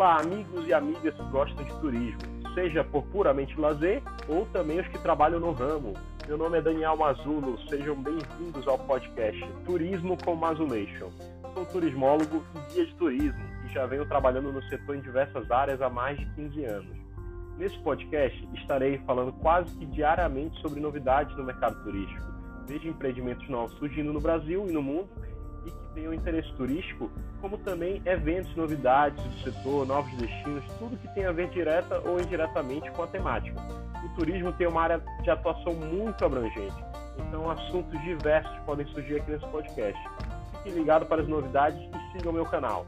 Olá, amigos e amigas que gostam de turismo, seja por puramente lazer ou também os que trabalham no ramo. Meu nome é Daniel Mazulo, sejam bem-vindos ao podcast Turismo com Mazulation. Sou turismólogo e guia de turismo e já venho trabalhando no setor em diversas áreas há mais de 15 anos. Nesse podcast estarei falando quase que diariamente sobre novidades no mercado turístico, desde empreendimentos novos surgindo no Brasil e no mundo e que tenham interesse turístico, como também eventos, novidades do setor, novos destinos, tudo que tem a ver direta ou indiretamente com a temática. O turismo tem uma área de atuação muito abrangente, então assuntos diversos podem surgir aqui nesse podcast. Fique ligado para as novidades e siga o meu canal.